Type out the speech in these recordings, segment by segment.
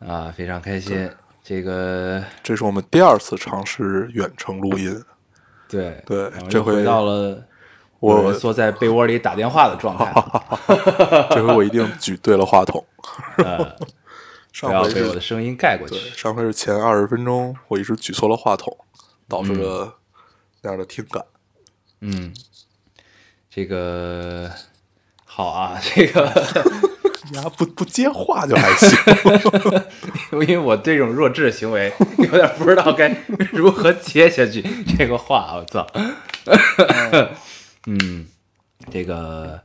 啊，非常开心。这个这是我们第二次尝试远程录音，对对这回回到了我有人缩在被窝里打电话的状态。这回我一定举对了话筒。上回被我的是声音盖过，去。上回是前二十分钟我一直举错了话筒，导致嗯了那样的听感。嗯，这个好啊，这个 你还不不接话就还行，因为我这种弱智的行为有点不知道该如何接下去这个话，我操。嗯，这个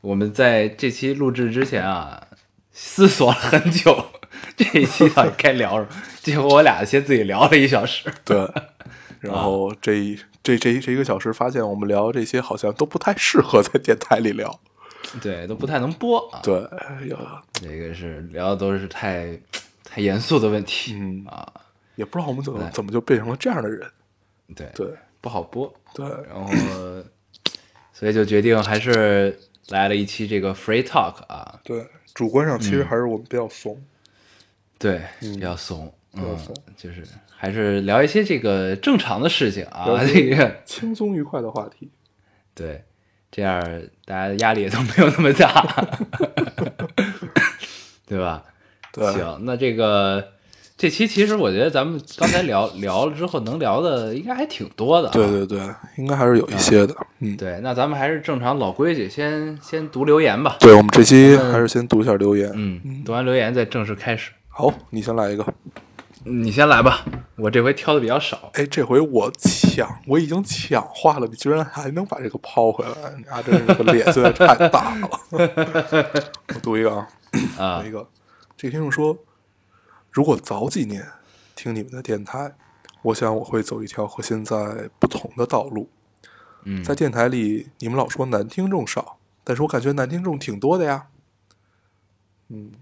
我们在这期录制之前啊，思索了很久，这一期到底该聊什么？结果我俩先自己聊了一小时。对。然后这一这这这一个小时，发现我们聊这些好像都不太适合在电台里聊。对，都不太能播啊。对，哎呀，这个是聊的都是太太严肃的问题，嗯啊，也不知道我们怎么怎么就变成了这样的人。对对不好播，对，然后所以就决定还是来了一期这个 free talk 啊，对，主观上其嗯实还是我们比较怂。对，比较怂，嗯比较怂，就是还是聊一些这个正常的事情啊，这个轻松愉快的话题。对，这样大家的压力也都没有那么大，对吧？对，行，那这个这期其实我觉得咱们刚才聊聊了之后，能聊的应该还挺多的、啊。对对对，应该还是有一些的。嗯，对，那咱们还是正常老规矩，先先读留言吧。对，我们这期还是先读一下留言。嗯，读完留言再正式开始。好，你先来一个。你先来吧，我这回挑的比较少。哎，这回我抢，我已经抢话了，你居然还能把这个抛回来，你啊，真是这个脸现在太大了。我读一个啊，啊读一个。这个听众说，如果早几年听你们的电台，我想我会走一条和现在不同的道路。嗯在电台里，你们老说男听众少，但是我感觉男听众挺多的呀。嗯，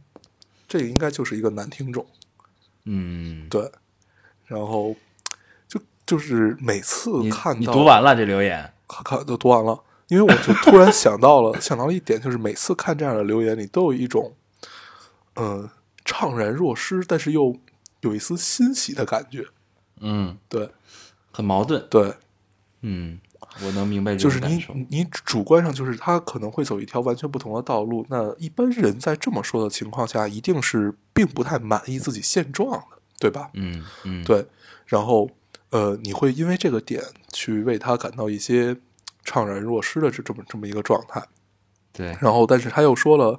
这个应该就是一个男听众，嗯，对。然后就就是每次看到你读完了这留言，看看都读完了，因为我就突然想到了 想到了一点，就是每次看这样的留言，你都有一种嗯、怅然若失，但是又有一丝欣喜的感觉。嗯，对很矛盾。对，嗯，我能明白就是你。你主观上就是他可能会走一条完全不同的道路。那一般人在这么说的情况下，一定是并不太满意自己现状的，对吧？嗯嗯，对，然后呃，你会因为这个点去为他感到一些怅然若失的这这么这么一个状态。对，然后，但是他又说了，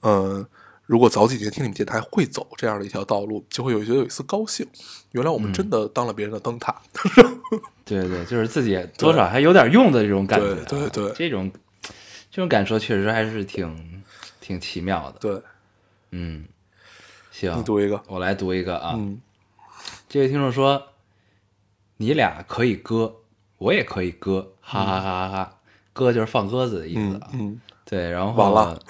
呃，如果早几年听你们电台会走这样的一条道路，就会有觉得有一丝高兴。原来我们真的当了别人的灯塔。对对，就是自己多少还有点用的这种感觉啊。对对对这种这种感受确实还是挺挺奇妙的。对，嗯，行，你读一个。我来读一个啊。嗯这位听众说：“你俩可以割，我也可以割，哈哈哈哈哈！割就是放鸽子的意思啊。嗯嗯对，然后完了，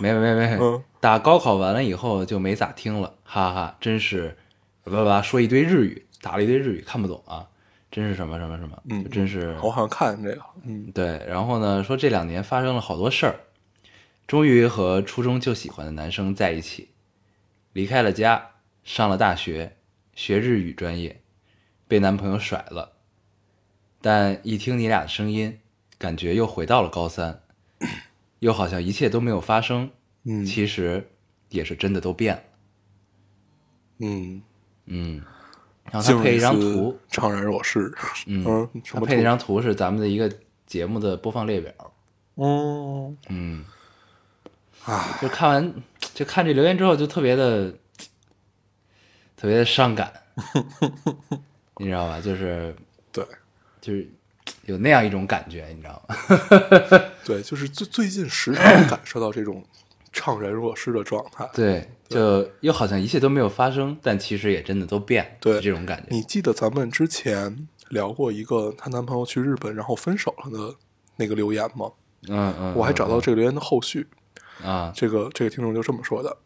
没没没打高考完了以后就没咋听了，哈哈哈！真是，叭叭叭说一堆日语，打了一堆日语看不懂啊，真是什么什么什么，嗯真是我好像看这个。嗯对，然后呢，说这两年发生了好多事儿，终于和初中就喜欢的男生在一起，离开了家，上了大学，学日语专业，被男朋友甩了，但一听你俩的声音，感觉又回到了高三，又好像一切都没有发生，嗯其实也是真的都变了，嗯，嗯，然后他配一张图，，怅然若失。嗯，他配那张图是咱们的一个节目的播放列表，哦，嗯。啊，就看完就看这留言之后，就特别的特别的伤感，你知道吧？就是对就是有那样一种感觉，你知道吗？对，就是最最近时常感受到这种怅怅然若失的状态。对，就又好像一切都没有发生，但其实也真的都变了，对这种感觉。你记得咱们之前聊过一个她男朋友去日本然后分手了的那个留言吗？嗯嗯，我还找到嗯这个留言的后续，嗯啊，这个这个听众就这么说的，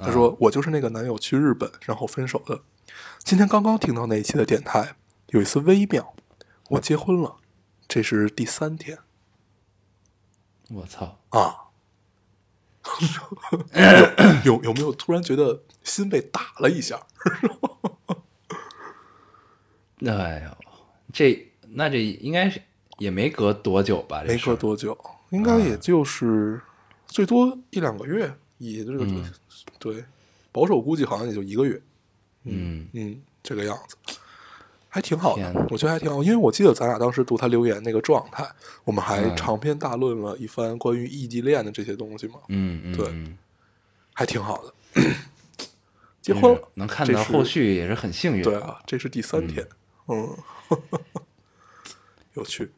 他说：“我就是那个男友去日本然后分手的。今天刚刚听到那一期的电台，有一丝微妙，我结婚了，这是第三天我操，啊。有有有没有突然觉得心被打了一下？哎呦，这那这应该是也没隔多久吧？没隔多久，应该也就是最多一两个月，也就这个、嗯对，保守估计好像也就一个月。嗯嗯，这个样子，还挺好，的我觉得还挺好。因为我记得咱俩当时读他留言那个状态，我们还嗯长篇大论了一番关于异地恋的这些东西嘛，嗯嗯，对嗯还挺好的。结婚了，能看到后续也是很幸运。对啊，这是第三天，嗯，有趣。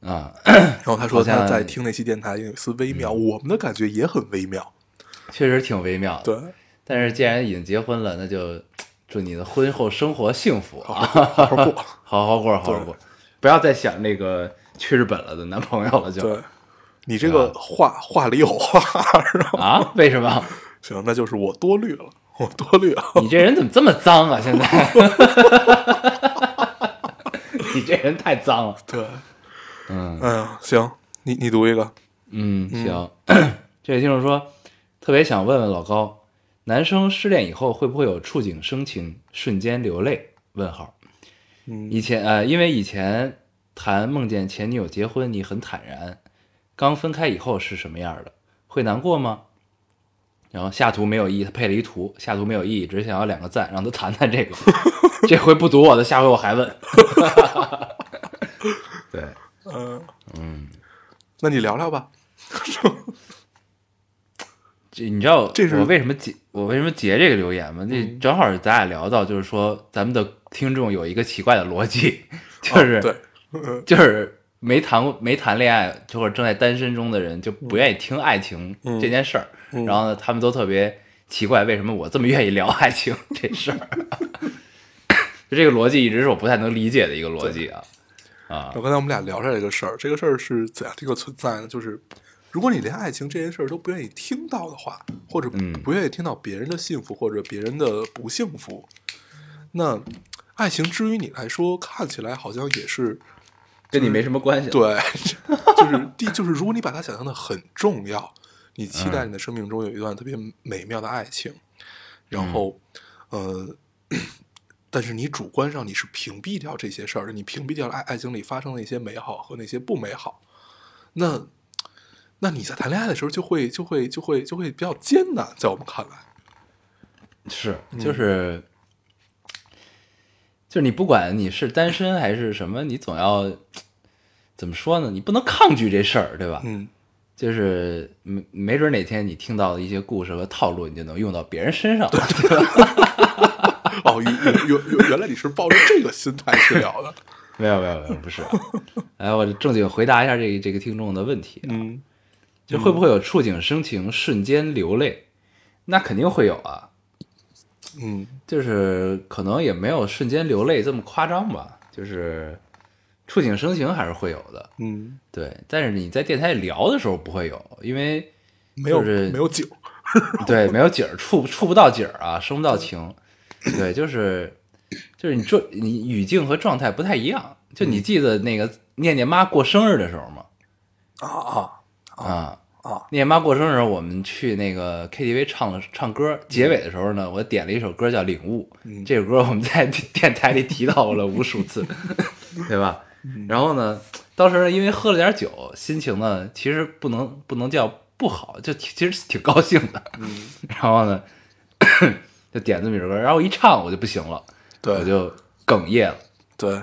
啊，然后他说他在听那期电台有一丝微妙，我们的感觉也很微妙。确实挺微妙的。对，但是既然已经结婚了，那就祝你的婚后生活幸福啊，好好过。好好过，好好过，不要再想那个去日本了的男朋友了，就对，你这个话话里有话，然后啊？为什么？行，那就是我多虑了，我多虑了。你这人怎么这么脏啊？现在，你这人太脏了。对，嗯哎呀，行，你你读一个，嗯，行。这位听众说，特别想问问老高，男生失恋以后会不会有触景生情、瞬间流泪？问号。嗯以前呃，因为以前谈梦见前女友结婚，你很坦然，刚分开以后是什么样的？会难过吗？然后下图没有意义，他配了一图，下图没有意义，只是想要两个赞，让他谈谈这个。这回不读我的，下回我还问。对，嗯嗯，那你聊聊吧。这你知道这是嗯我为什么截我为什么截这个留言吗？这正好是咱俩聊到，就是说咱们的听众有一个奇怪的逻辑，就是、哦对，嗯就是没谈过没谈恋爱或者正在单身中的人就不愿意听爱情嗯这件事儿，嗯然后呢，他们都特别奇怪为什么我这么愿意聊爱情这事儿，就 这个逻辑一直是我不太能理解的一个逻辑啊啊我刚才我们俩聊出来这个事儿，这个事儿是怎样的一个存在呢？就是如果你连爱情这件事儿都不愿意听到的话，或者嗯不愿意听到别人的幸福或者别人的不幸福，那爱情之于你来说，看起来好像也是跟你没什么关系。，对，就是第就是如果你把它想象的很重要，你期待你的生命中有一段特别美妙的爱情，然后，呃，但是你主观上你是屏蔽掉这些事儿的，你屏蔽掉了爱爱情里发生的一些美好和那些不美好，那那你在谈恋爱的时候就会就会就会就会比较艰难，在我们看来，是嗯就是。就是你不管你是单身还是什么，你总要怎么说呢？你不能抗拒这事儿，对吧？嗯，就是没没准哪天你听到的一些故事和套路，你就能用到别人身上，对吧？哦，原原原原来你是抱着这个心态去聊的，没有没有没有，不是。哎，我正经回答一下这个这个听众的问题啊，嗯就会不会有触景生情、瞬间流泪？那肯定会有啊，嗯就是可能也没有瞬间流泪这么夸张吧，就是触景生情还是会有的，嗯，对。但是你在电台里聊的时候不会有，因为没有就是没有景，对，没有景儿，触触不到景儿啊，生不到情。对，就是就是你状你语境和状态不太一样。就你记得那个念念妈过生日的时候吗？啊啊啊啊。念念妈过生日，我们去那个 KTV 唱了唱歌，结尾的时候呢，我点了一首歌叫《领悟》，嗯。这首歌我们在电台里提到过了 无数次，对吧？然后呢，当时因为喝了点酒，心情呢其实不能不能叫不好，就其其实挺高兴的。嗯，然后呢，就点这么一首歌，然后一唱我就不行了，对，我就哽咽了，对。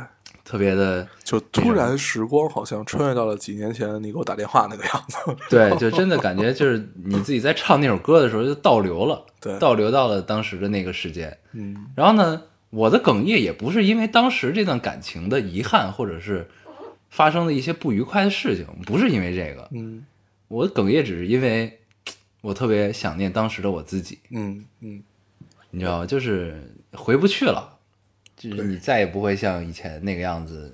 特别的就突然时光好像穿越到了几年前你给我打电话那个样子。对，就真的感觉就是你自己在唱那首歌的时候就倒流了，对。倒流到了当时的那个时间。嗯。然后呢，我的哽咽也不是因为当时这段感情的遗憾，或者是发生的一些不愉快的事情，不是因为这个，嗯。我的哽咽只是因为我特别想念当时的我自己，嗯嗯，你知道吗？就是回不去了，就是你再也不会像以前那个样子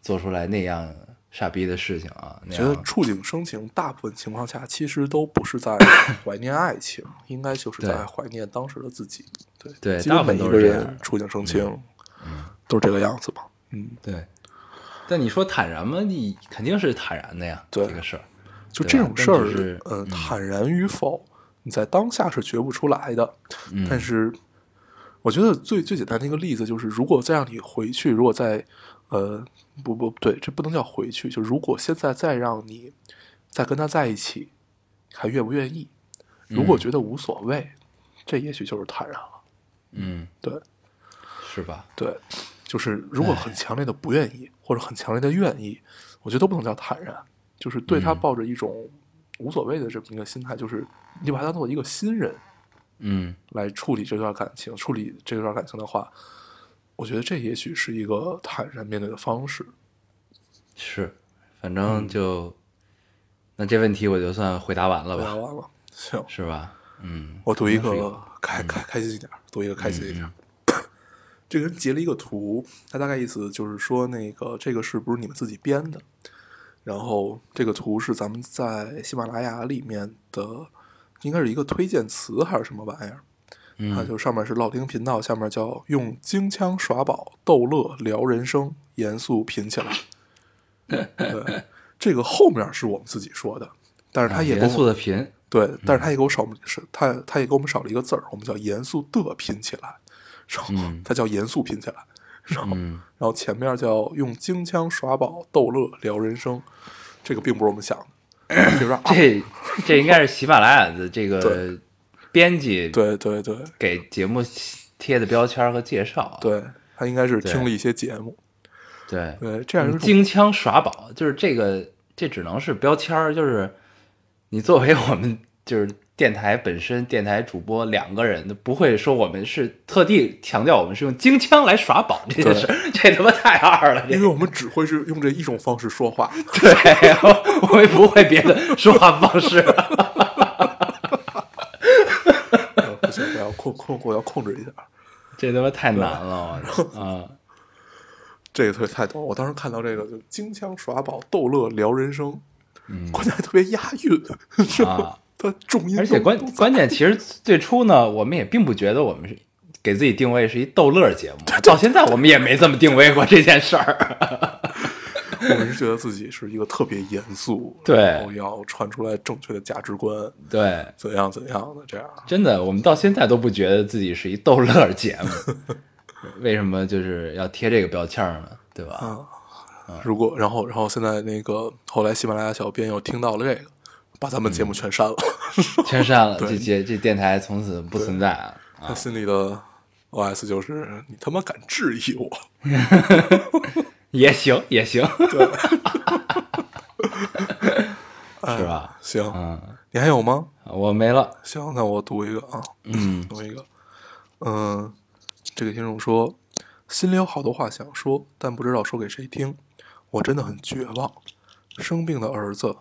做出来那样傻逼的事情啊。那觉得触景生情，大部分情况下其实都不是在 怀念爱情，应该就是在怀念当时的自己。对对大部分一个都是人触景生情，都是这个样子吧。嗯，对，但你说坦然吗？你肯定是坦然的呀，对这个事儿。就这种事儿只是，呃，坦然与否，你在当下是觉不出来的。嗯但是，我觉得最最简单的一个例子就是，如果再让你回去，如果再，呃，不不不对，这不能叫回去，就如果现在再让你再跟他在一起，还愿不愿意？如果觉得无所谓，这也许就是坦然了。嗯，对是吧？对，就是如果很强烈的不愿意，或者很强烈的愿意，我觉得都不能叫坦然，就是对他嗯抱着一种无所谓的这么一个心态，就是你把他当做一个新人嗯来处理这段感情，处理这段感情的话，我觉得这也许是一个坦然面对的方式。是，反嗯正就、那这问题我就算回答完了吧，回答完了，行，是吧？嗯，我读一个开开开心一点，读一个开心一点。这个人截了一个图，他大概意思就是说，那个这个是不是你们自己编的？然后这个图是咱们在喜马拉雅里面的，应该是一个推荐词还是什么玩意儿？它嗯就上面是老丁频道，下面叫用京腔耍宝、逗乐聊人生，严肃品起来。对，这个后面是我们自己说的，但是他也啊严肃的拼，对，但是他也给我少是他他也给我们少了一个字儿，我们叫严肃的拼起来，然后嗯他叫严肃拼起来，然后、嗯然后前面叫用京腔耍宝逗乐聊人生，这个并不是我们想的，这这这应该是喜马拉雅的这个编辑对对对给节目贴的标签和介绍啊。对，他应该是听了一些节目，对，对，这样一种京腔耍宝，就是这个，这只能是标签儿，就是你作为我们就是电台本身，电台主播两个人，不会说我们是特地强调我们是用京腔来耍宝这件事，这他妈太二了，因为我们只会是用这一种方式说话，对，我我们不会别的说话方式。呃不行，我要控控，我要控制一下。这他妈太难了，啊！这个特别太逗，我当时看到这个就京腔耍宝、逗乐聊人生，嗯关键还特别押韵，是吧啊？它重音，而且关关键，其实最初呢，我们也并不觉得我们是给自己定位是一逗乐节目，到现在我们也没这么定位过这件事儿。我们是觉得自己是一个特别严肃，对然后要传出来正确的价值观，对，怎样怎样的这样。真的，我们到现在都不觉得自己是一逗乐节目。为什么就是要贴这个标签呢？对吧？啊如果然后然后现在那个后来喜马拉雅小编又听到了这个，把咱们节目全删了，全删了，对这节这电台从此不存在啊！他心里的 OS 就是你他妈敢质疑我，也行，也行，对，是吧？行，嗯，你还有吗？我没了。行，那我读一个啊，嗯读一个，嗯，这个听众说，心里有好多话想说，但不知道说给谁听。我真的很绝望，生病的儿子，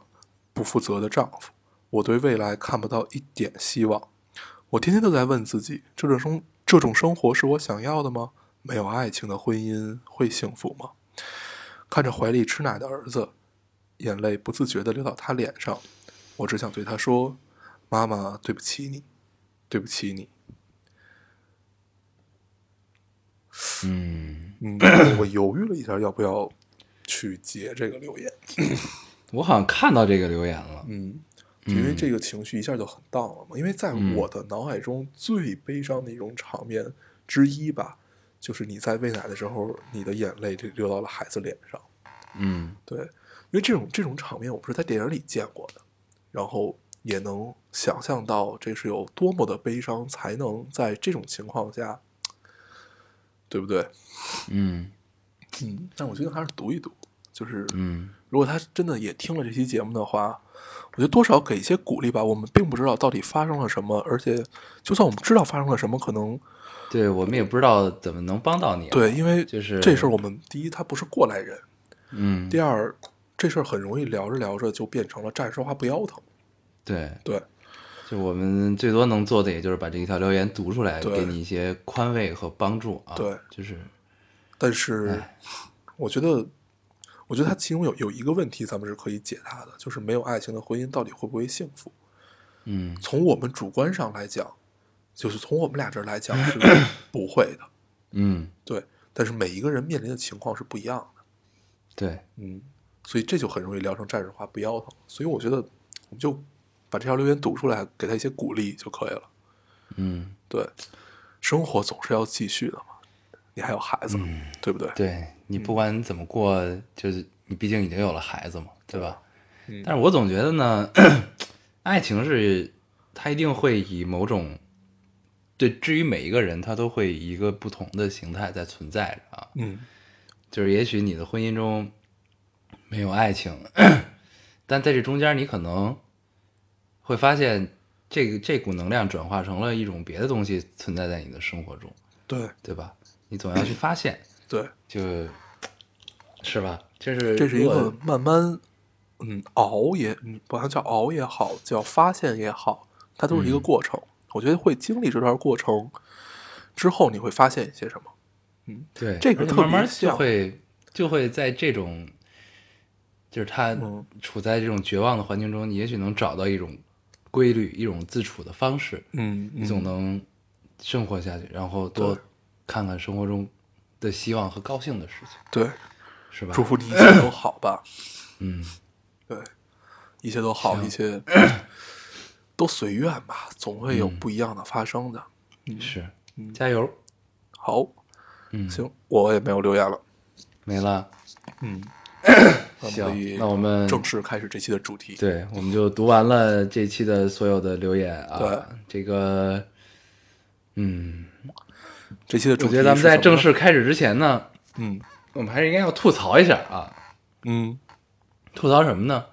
不负责的丈夫，我对未来看不到一点希望。我天天都在问自己，这种生这种生活是我想要的吗？没有爱情的婚姻会幸福吗？看着怀里吃奶的儿子，眼泪不自觉地流到他脸上，我只想对他说：“妈妈，对不起你，对不起你。嗯，”嗯，我犹豫了一下，要不要去截这个留言？我好像看到这个留言了。嗯，因为这个情绪一下就很荡了嘛。因为在嗯我的脑海中最悲伤的一种场面之一吧，就是你在喂奶的时候，你的眼泪就流到了孩子脸上。嗯对，因为这种这种场面我不是在电影里见过的，然后也能想象到这是有多么的悲伤，才能在这种情况下，对不对？嗯嗯，但我觉得还是读一读，就是嗯，如果他真的也听了这期节目的话，我觉得多少给一些鼓励吧。我们并不知道到底发生了什么，而且就算我们知道发生了什么，可能对我们也不知道怎么能帮到你。，对，因为就是这事儿我们第一他不是过来人，嗯，第二这事儿很容易聊着聊着就变成了站着说话不腰疼。对，对，就我们最多能做的，也就是把这一条留言读出来，对给你一些宽慰和帮助啊。对就是但是我觉得，我觉得它其中有有一个问题，咱们是可以解答的，就是没有爱情的婚姻到底会不会幸福？嗯从我们主观上来讲，就是从我们俩这儿来讲是 不会的，嗯，对。但是每一个人面临的情况是不一样的，对，嗯，所以这就很容易聊成战士话不腰疼。所以我觉得，我们就把这条留言读出来，给他一些鼓励就可以了。嗯对，生活总是要继续的嘛，你还有孩子，对不对？对你不管怎么过，就是你毕竟已经有了孩子嘛，对吧？嗯但是我总觉得呢，爱情是它一定会以某种对，至于每一个人，他都会以一个不同的形态在存在着啊。嗯就是也许你的婚姻中没有爱情，但在这中间，你可能会发现这个这股能量转化成了一种别的东西存在在你的生活中，对对吧？你总要去发现，对，就是吧？就是这是一个慢慢，嗯，熬也，嗯，不管叫熬也好，叫发现也好，它都是嗯一个过程。我觉得会经历这段过程之后，你会发现一些什么。嗯对这个慢慢就会就会在这种，就是他嗯处在这种绝望的环境中，你也许能找到一种规律，一种自处的方式，嗯，你总能生活下去，然后多看看生活中的希望和高兴的事情，对，是吧？祝福你一切都好吧。嗯，对，一切都好，一切都随愿吧，总会有不一样的发生的。是，加油，好，嗯，行，我也没有留言了。没了，嗯，行，那我们正式开始这期的主题。对，我们就读完了这期的所有的留言啊。对，这个，嗯，这期的主题我觉得咱们在正式开始之前呢，嗯我们还是应该要吐槽一下啊。嗯，吐槽什么呢？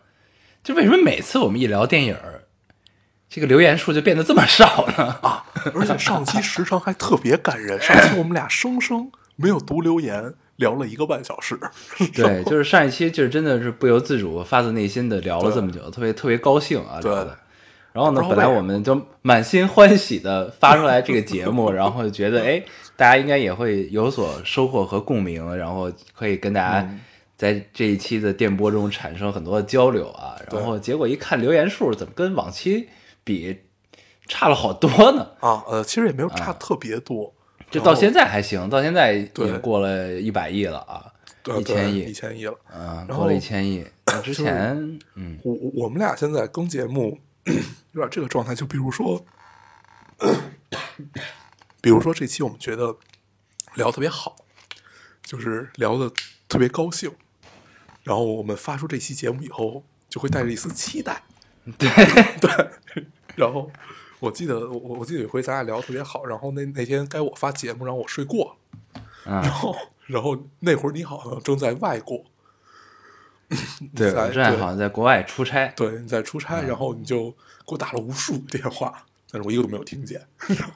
就为什么每次我们一聊电影儿，这个留言数就变得这么少呢？啊，而且上期时长还特别感人，上期我们俩生生没有读留言，聊了一个半小时。对，就是上一期就是真的是不由自主、发自内心的聊了这么久，特别特别高兴啊，对聊的。然后呢，本来我们就满心欢喜的发出来这个节目，然后就觉得哎，大家应该也会有所收获和共鸣，然后可以跟大家嗯在这一期的电波中产生很多的交流啊。然后结果一看留言数，怎么跟往期比差了好多呢？啊，呃，其实也没有差特别多，就到现在还行，到现在已经过了一百亿了啊，一千亿一千亿了。嗯，过了一千亿。之前，嗯我我我们俩现在更节目 有点这个状态，就比如说，比如说这期我们觉得聊得特别好，就是聊的特别高兴，然后我们发出这期节目以后，就会带着一丝期待，对。对，然后我记得我我记得有回咱俩聊得特别好，然后那那天该我发节目，然后我睡过了，然啊，后然后那会儿你好像正在外国，对，在我正对好像在国外出差，对，你在出差，嗯然后你就给我打了无数个电话，但是我一个都没有听见。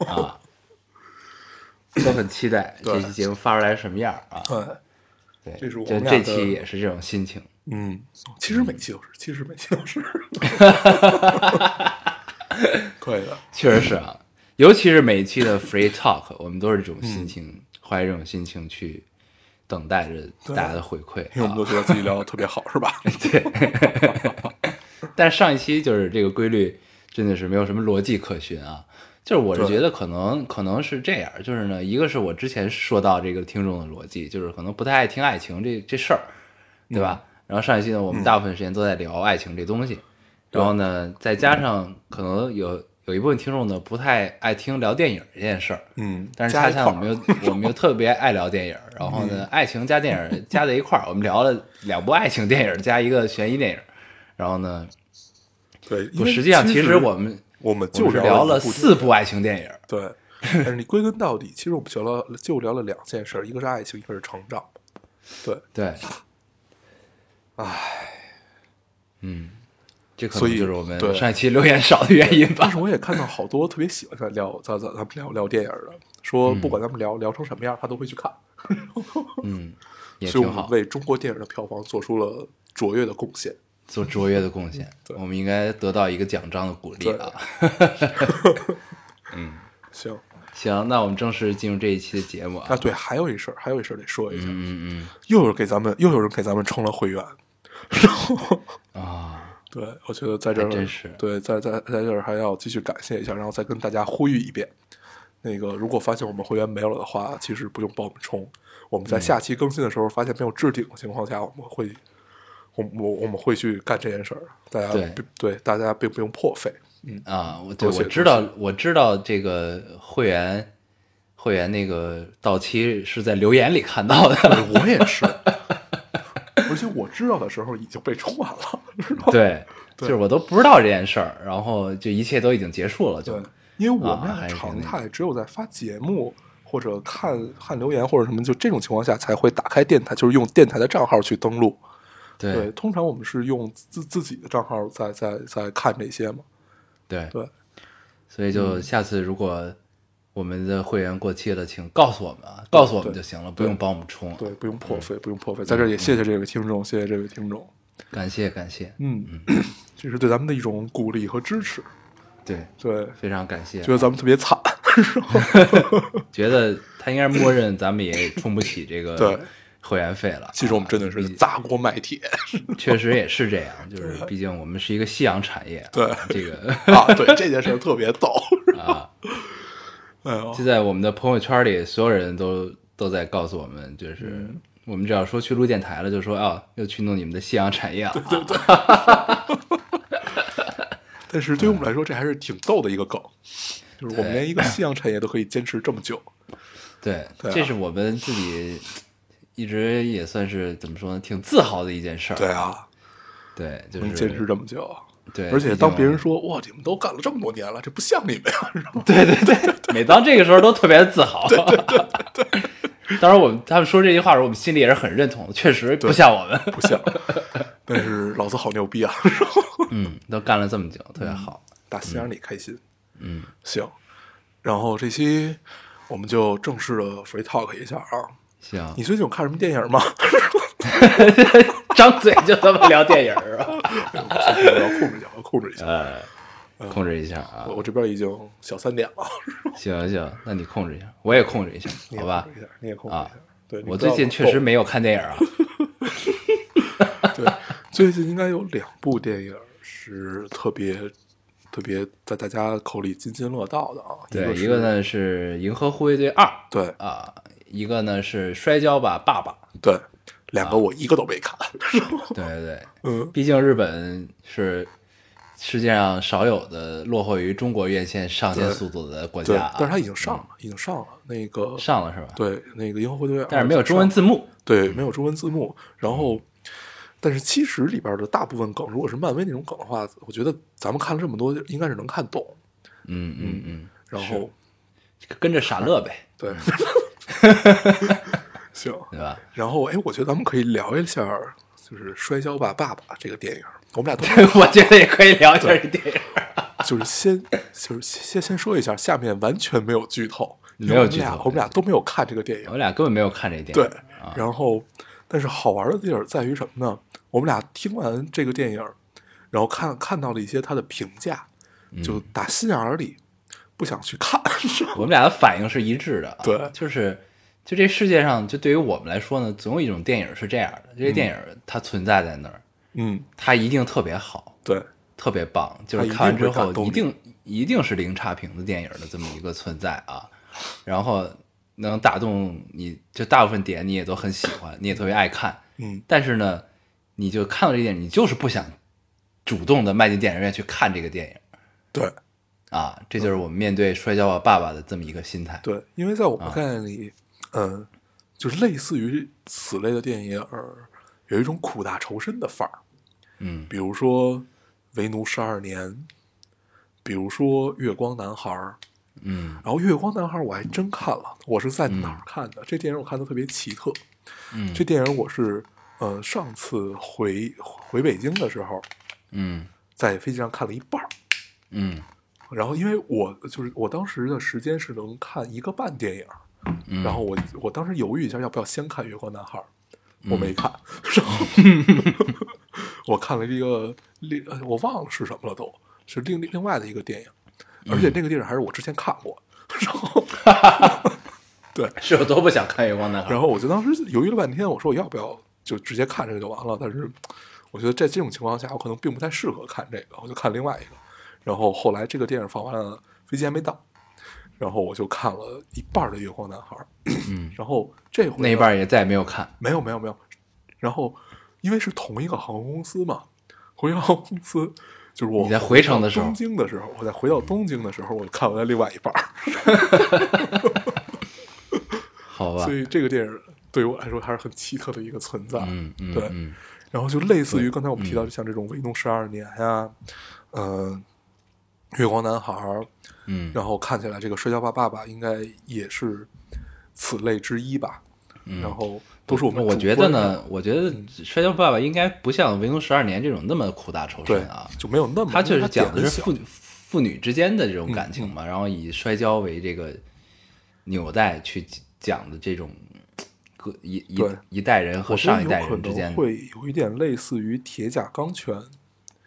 啊，都很期待 这期节目发出来什么样啊？对，对，这是我就们这期也是这种心情。嗯，其实每期都是，其实每期都是，可以的。确实是啊，尤其是每一期的 free talk，我们都是这种嗯心情，怀着这种心情去等待着大家的回馈。因为我们啊。都觉得自己聊的特别好，是吧？对。但是上一期就是这个规律真的是没有什么逻辑可循啊。就是我是觉得可能可能是这样，就是呢，一个是我之前说到这个听众的逻辑，就是可能不太爱听爱情这这事儿，对吧？然后上一期呢，我们大部分时间都在聊爱情这东西，然后呢，再加上可能有有一部分听众呢不太爱听聊电影这件事儿，嗯，但是恰恰我们又我们又特别爱聊电影，然后呢，爱情加电影加在一块儿，我们聊了两部爱情电影加一个悬疑电影，然后呢，对，实际上其实实我们我们就是聊了四部爱情电影，对，但是你归根到底，其实我们就聊了就聊了两件事，一个是爱情，一个是成长。对，对，唉，嗯，这可所以能就是我们对上一期留言少的原因吧但是。我也看到好多特别喜欢咱聊咱咱咱们聊聊电影的，说不管咱们聊聊成什么样，他都会去看。嗯，也所以我们挺好。为中国电影的票房做出了卓越的贡献。做卓越的贡献，对我们应该得到一个奖章的鼓励啊。行，行，那我们正式进入这一期的节目啊。啊对，还有一事儿，还有一事儿得说一下，嗯嗯又有给咱们又有人给咱们充了会员，然后啊，对我觉得在这儿真是对，在在在这儿还要继续感谢一下，然后再跟大家呼吁一遍。那个，如果发现我们会员没有了的话，其实不用帮我们充。我们在嗯下期更新的时候发现没有置顶的情况下，我们会，我我我们会去干这件事儿。大家对对大家并不用破费。嗯，啊，我对我知道，我知道这个会员会员那个到期是在留言里看到的，我也是，而且我知道的时候已经被充满了？对，对就是我都不知道这件事儿，然后就一切都已经结束了，就对，因为我们啊俩常态只有在发节目或者看看留言或者什么，就这种情况下才会打开电台，就是用电台的账号去登录。对，对通常我们是用自自己的账号在在在看这些嘛。对对，所以就下次如果我们的会员过期了，请告诉我们啊，告诉我们就行了，不用帮我们充啊。对，不用破费，不用破费。在这儿也谢谢这位听众，谢谢这位听众。感谢感谢，嗯，这是对咱们的一种鼓励和支持。对，对，非常感谢觉。得咱们特别惨。觉得他应该默认咱们也充不起这个对会员费了。其实我们真的是砸锅卖铁。确实也是这样，就是毕竟我们是一个夕阳产业，对这个啊，对这件事儿特别逗。啊，就，在我们的朋友圈里，所有人都都在告诉我们，就是嗯我们只要说去录电台了，就说啊，又去弄你们的夕阳产业了，对对对，但是对于我们来说，这还是挺逗的一个梗，就是我们连一个夕阳产业都可以坚持这么久。对，对啊这是我们自己一直也算是怎么说呢，挺自豪的一件事儿。对啊，对，就是坚持这么久。对，而且当别人说哇，你们都干了这么多年了，这不像你们呀，是吧？对对对，每当这个时候都特别的自豪。对对对对。当然，我们他们说这句话的时候，我们心里也是很认同的，确实不像我们。不像，但是老子好牛逼啊！是吧嗯，都干了这么久，特别好。打心眼里开心。嗯，行，然后这期我们就正式的 free talk 一下啊。行你，最近有看什么电影吗？张嘴就这么聊电影儿啊？我要控制一下，我要控制一下。呃，控制一下啊我。这边已经小三点了，行行，那你控制一下，我也控制一下，你也好吧控？制一下，你也控制一啊下。对，我最近确实没有看电影啊。对，最近应该有两部电影是特别特别在大家口里津津乐道的啊。对，一个，呢是《银河护卫队二》对啊，一个呢是《摔跤吧，爸爸》。对，两个我一个都没看。对对对，嗯，毕竟日本是世界上少有的落后于中国院线上线速度的国家啊。，但是它已经上了，已经上了。那个上了是吧？，对，那个《银河护卫队》但是没有中文字，字幕。对，没有中文字幕。然后，但是其实里边的大部分梗，如果是漫威那种梗的话，我觉得咱们看了这么多，应该是能看懂。嗯嗯嗯，然后，跟着傻乐呗，对，行。对吧？然后，哎，我觉得咱们可以聊一下，就是《摔跤吧，爸爸》这个电影。我们俩都 我觉得也可以聊一下这电影。就是先就是先先说一下，下面完全没有剧透，没有剧透我们俩都没有看这个电影我。俩根本没有看这电对影。啊，然后，但是好玩的地儿在于什么呢？我们俩听完这个电影，然后看看到了一些他的评价，嗯就打心眼儿里不想去看。我们俩的反应是一致的啊。对就是就这世界上，就对于我们来说呢，总有一种电影是这样的，这些电影它存在在那儿，嗯，它一定特别好，对，特别棒，就是看完之后一定一定是零差评的电影的这么一个存在啊，然后能打动你，就大部分点你也都很喜欢，你也特别爱看，嗯，但是呢，你就看到这电影，你就是不想主动的迈进电影院去看这个电影对，啊，这就是我们面对《摔跤吧，爸爸》的这么一个心态。对，因为在我们啊概念里，嗯，就是类似于此类的电影儿，有一种苦大仇深的范儿。嗯比如说《为奴十二年》，比如说《月光男孩》。嗯然后《月光男孩》我还真看了，我是在哪儿看的？这电影我看的特别奇特。嗯这电影我是呃上次回回北京的时候，嗯在飞机上看了一半儿。嗯然后因为我就是我当时的时间是能看一个半电影，嗯，然后我我当时犹豫一下要不要先看《月光男孩》，我嗯没看，然后 我看了一个另呃我忘了是什么了都，是另另另外的一个电影，而且那个电影还是我之前看过，然后 对，是有多不想看月光男孩？然后我就当时犹豫了半天，我说我要不要就直接看这个就完了？但是我觉得在这种情况下，我可能并不太适合看这个，我就看另外一个。然后后来这个电影放完了，飞机还没到，然后我就看了一半的《月光男孩》，嗯，然后这回那一半也再也没有看。没有没有没有，然后因为是同一个航空公司嘛，同一个航空公司。就是我你在回程的时候东京的时候，我在回到东京的时候，我就看完了另外一半儿 好吧所，以这个电影对于我来说还是很奇特的一个存在。嗯嗯，对嗯然后就类似于刚才我们提到就，像这种《维农十二年》呀，嗯，《月光男孩》，嗯。然后看起来这个《摔跤吧，爸爸》应该也是此类之一吧。嗯。然后都是我们我觉得呢，，我觉得《摔跤爸爸》应该不像《维农十二年》这种那么苦大仇深啊，就没有那么，他就是讲的是父女父女之间的这种感情嗯嘛，然后以摔跤为这个纽带去讲的这种各一一一代人和上一代人之间，会有一点类似于铁甲钢拳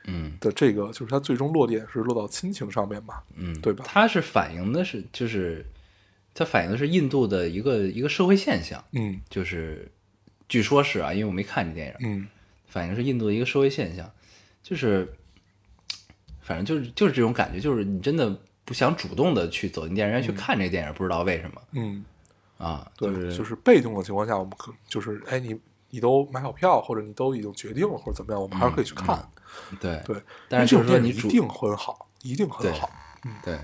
嗯。的这个，就是它最终落点是落到亲情上面嘛，嗯，对吧？它是反映的是就是它反映的是印度的一个一个社会现象，嗯。就是据说是啊，因为我没看这电影，嗯。反映是印度的一个社会现象，就是反正就是就是这种感觉，就是你真的不想主动的去走进电影院去看这电影，不知道为什么嗯，啊，对，是就是被动的情况下，我们可就是哎，你你都买好票，或者你都已经决定了，或者怎么样，我们还是可以去看。对对，就是说你主电影一定很好，一定很对好。对，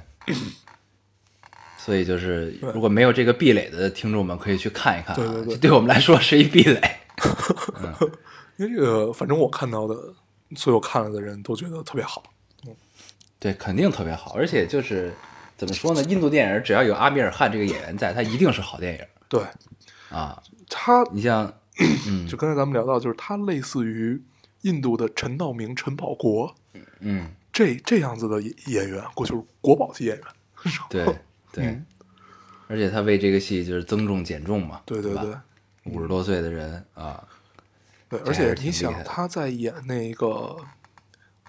所以就是如果没有这个壁垒的听众们，可以去看一看、啊，对对对对我们来说是一壁垒。因为这个，反正我看到的所有看了的人都觉得特别好。对，肯定特别好，而且就是怎么说呢？印度电影只要有阿米尔汗这个演员在，他一定是好电影对啊。他，你像，嗯。就刚才咱们聊到，就是他类似于印度的陈道明、陈宝国嗯，这这样子的演演员，过就是国宝级演员。对对，嗯而且他为这个戏就是增重减重嘛，对对对五十多岁的人啊，对，而且你想他在演那个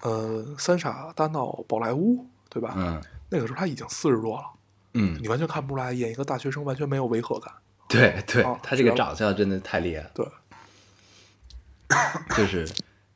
呃《三傻大闹宝莱坞》，对吧？嗯。那个时候他已经四十多了，嗯，你完全看不出来演一个大学生完全没有违和感。对对啊，他这个长相真的太厉害了。对，就是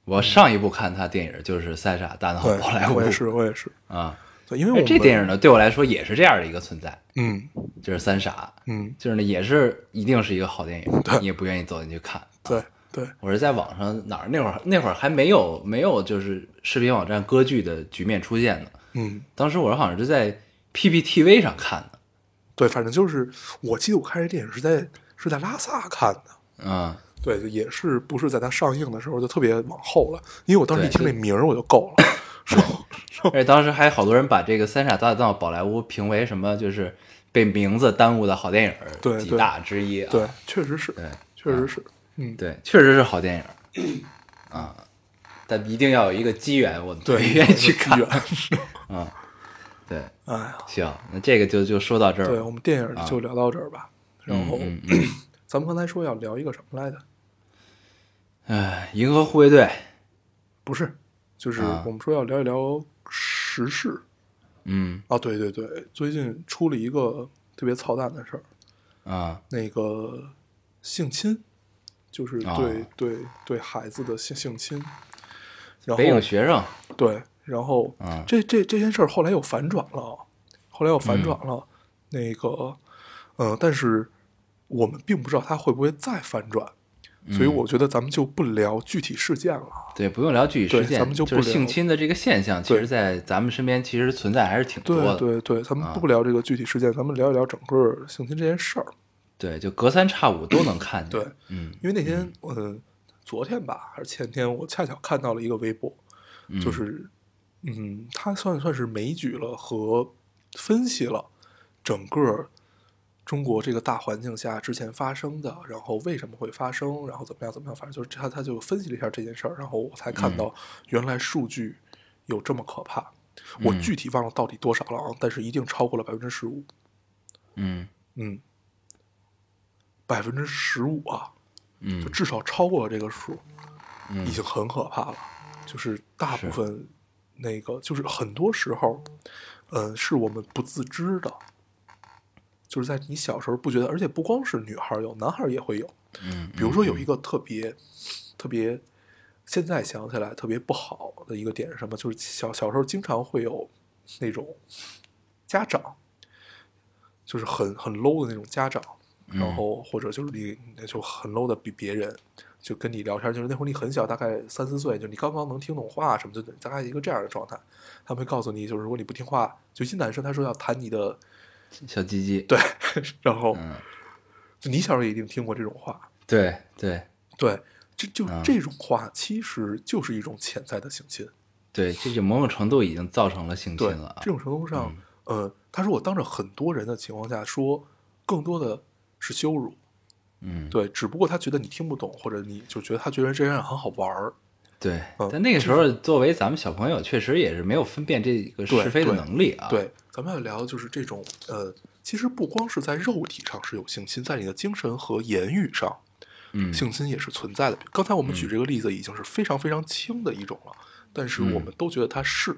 我上一部看他电影就是《三傻大闹对宝莱，坞我》也是，我也是。啊。对，因为这电影呢，对我来说也是这样的一个存在，嗯。就是三傻，嗯，就是呢，也是一定是一个好电影，对。你也不愿意走进去看。对对。我是在网上哪儿那会儿那会儿还没有没有就是视频网站割据的局面出现呢。嗯。当时我是好像是在 PPTV 上看的，对，反正就是我记得我看这电影是在是在拉萨看的。嗯，对，也是不是在它上映的时候就特别往后了，因为我当时一听这名儿我就够了。而且当时还好多人把这个《三傻大闹宝莱坞》评为什么就是被名字耽误的好电影对几大之一啊。对，确实是，对确实是，嗯，对，确实是好电影啊，但一定要有一个机缘，我对，才愿意去看远。啊。对，哎呀，行，那这个就就说到这儿。对，我们电影就聊到这儿吧。然后，嗯嗯。咱们刚才说要聊一个什么来着？哎，银河护卫队，不是，就是啊。我们说要聊一聊时事嗯。啊。对对对，最近出了一个特别操蛋的事儿，啊。那个性侵，就是啊。对、对对孩子的性性侵。然后北影学生，对，然后、嗯这这这件事儿后来又反转了，后来又反转了。那个，呃，但是我们并不知道它会不会再反转，所以嗯我觉得咱们就不聊具体事件了。对，不用聊具体事件，咱们就不是性侵的这个现象，其实，在咱们身边其实存在还是挺多的。对对，咱们啊不聊这个具体事件，咱们聊一聊整个性侵这件事儿。对，就隔三差五都能看见。对，嗯因为那天，呃，昨天吧，还是前天，我恰巧看到了一个微博，就是，嗯，他算算是枚举了和分析了整个中国这个大环境下之前发生的，然后为什么会发生，然后怎么样怎么样，反正就是他他就分析了一下这件事儿，然后我才看到原来数据有这么可怕。我嗯。具体忘了到底多少了啊，但是一定超过了百分之十五。嗯。嗯，百分之十五啊，就嗯至少超过了这个数，嗯。已经很可怕了。就是大部分那个就是很多时候，呃，是我们不自知的，就是在你小时候不觉得，而且不光是女孩有，男孩也会有。嗯，比如说有一个特别特别，现在想起来特别不好的一个点是什么？就是小小时候经常会有那种家长，就是很很 low 的那种家长，然嗯后或者就是你就很 low 的比别人。就跟你聊天，就是那会儿你很小，大概三四岁，就你刚刚能听懂话什么的，就大概一个这样的状态。他们会告诉你，就是如果你不听话，就一些男生他说要弹你的，小鸡鸡，对，然后嗯，就你小时候也一定听过这种话，对对对，这就啊这种话其实就是一种潜在的性侵。对，这就某种程度已经造成了性侵了啊这。种程度上，呃，他说我当着很多人的情况下说，更多的是羞辱。嗯，对，只不过他觉得你听不懂，或者你就觉得他觉得这样很好玩儿。对嗯，但那个时候作为咱们小朋友，确实也是没有分辨这个是非的能力啊。对，咱们要聊的就是这种呃，其实不光是在肉体上是有性侵，在你的精神和言语上，嗯，性侵也是存在的。刚才我们举这个例子已经是非常非常轻的一种了，但是我们都觉得它是。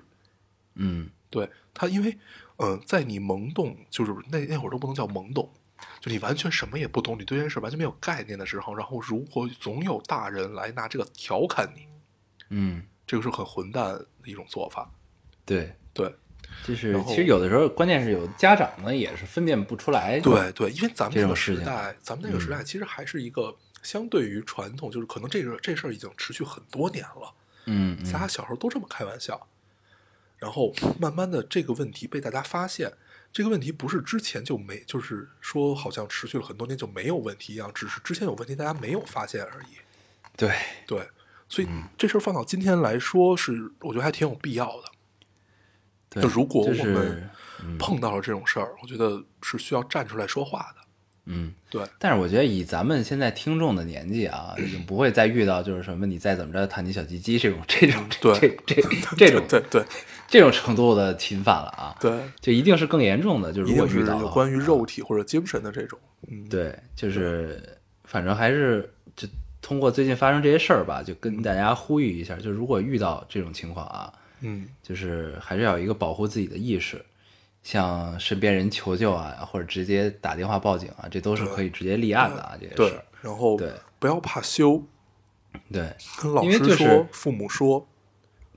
嗯对他，因为，嗯、在你懵懂，就是那那会儿都不能叫懵懂，就你完全什么也不懂，你对这件事完全没有概念的时候，然后如果总有大人来拿这个调侃你，嗯，这个是很混蛋的一种做法。对，对，就是其实有的时候，关键是有家长呢也是分辨不出来。对对，因为咱们这那个时代，咱们那个时代嗯。其实还是一个相对于传统，就是可能这个这事儿已经持续很多年了，嗯，嗯。大家小时候都这么开玩笑，然后慢慢的这个问题被大家发现，这个问题不是之前就没，就是说好像持续了很多年就没有问题一样，只是之前有问题大家没有发现而已。对对，所嗯以这事儿放到今天来说是，我觉得还挺有必要的。就如果我们嗯碰到了这种事儿，我觉得是需要站出来说话的。嗯，对，但是我觉得以咱们现在听众的年纪啊，已经不会再遇到就是什么你再怎么着弹你小鸡鸡这种 这种对。这这这种对对这种程度的侵犯了啊。对，就一定是更严重的，就是果遇到关于啊肉体或者精神的这种。嗯，对，就是反正还是就通过最近发生这些事儿吧，就跟大家呼吁一下，就如果遇到这种情况啊，嗯，就是还是要有一个保护自己的意识，向身边人求救啊，或者直接打电话报警啊，这都是可以直接立案的啊，这些对事儿。，然后对不要怕羞，对 跟老师说，父母说，